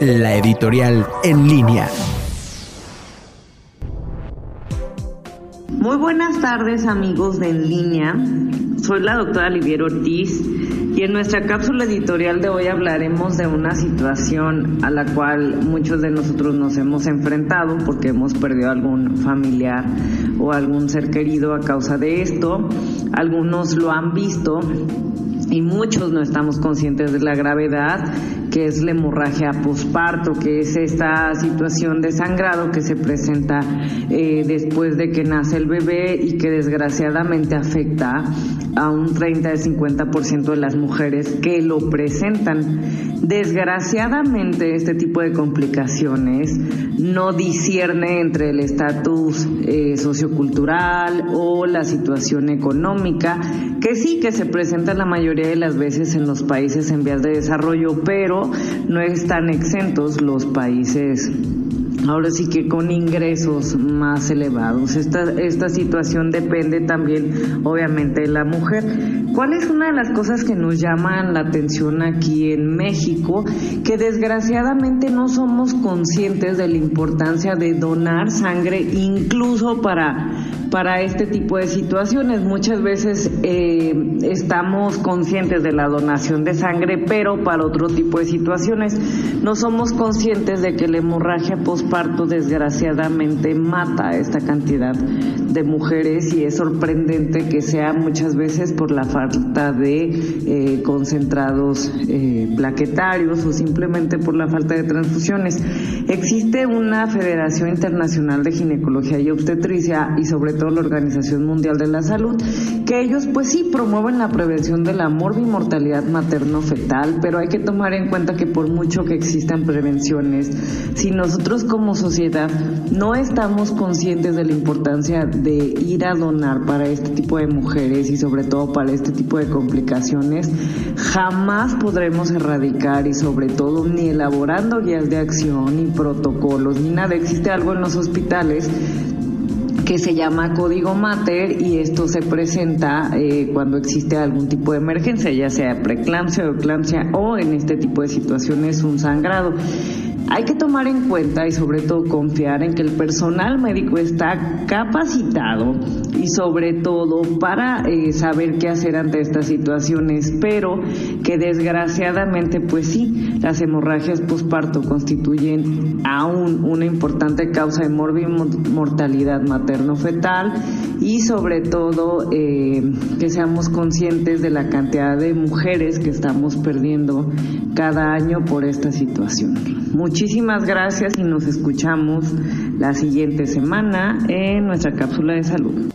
la editorial en línea. Muy buenas tardes amigos de En Línea, soy la doctora Olivier Ortiz y en nuestra cápsula editorial de hoy hablaremos de una situación a la cual muchos de nosotros nos hemos enfrentado porque hemos perdido algún familiar o algún ser querido a causa de esto, algunos lo han visto y muchos no estamos conscientes de la gravedad que es la hemorragia posparto, que es esta situación de sangrado que se presenta eh, después de que nace el bebé y que desgraciadamente afecta a un 30 de 50% de las mujeres que lo presentan. Desgraciadamente este tipo de complicaciones no discierne entre el estatus eh, sociocultural o la situación económica, que sí que se presenta la mayoría de las veces en los países en vías de desarrollo, pero no están exentos los países ahora sí que con ingresos más elevados. Esta, esta situación depende también, obviamente, de la mujer. ¿Cuál es una de las cosas que nos llaman la atención aquí en México? Que desgraciadamente no somos conscientes de la importancia de donar sangre incluso para, para este tipo de situaciones. Muchas veces eh, estamos conscientes de la donación de sangre, pero para otro tipo de situaciones no somos conscientes de que la hemorragia postparto desgraciadamente mata a esta cantidad de mujeres y es sorprendente que sea muchas veces por la falta de eh, concentrados eh, plaquetarios o simplemente por la falta de transfusiones. Existe una Federación Internacional de Ginecología y Obstetricia y sobre todo la Organización Mundial de la Salud, que ellos pues sí promueven la prevención de la morbimortalidad materno-fetal, pero hay que tomar en cuenta que por mucho que existan prevenciones, si nosotros como sociedad no estamos conscientes de la importancia de ir a donar para este tipo de mujeres y sobre todo para este tipo de complicaciones, jamás podremos erradicar y sobre todo ni elaborando guías de acción ni protocolos ni nada. Existe algo en los hospitales que se llama código mater y esto se presenta eh, cuando existe algún tipo de emergencia, ya sea preeclampsia o eclampsia o en este tipo de situaciones un sangrado. Hay que tomar en cuenta y sobre todo confiar en que el personal médico está capacitado y sobre todo para eh, saber qué hacer ante estas situaciones, pero que desgraciadamente pues sí, las hemorragias posparto constituyen aún una importante causa de mortalidad materno-fetal y sobre todo eh, que seamos conscientes de la cantidad de mujeres que estamos perdiendo cada año por esta situación. Muchísimas gracias y nos escuchamos la siguiente semana en nuestra cápsula de salud.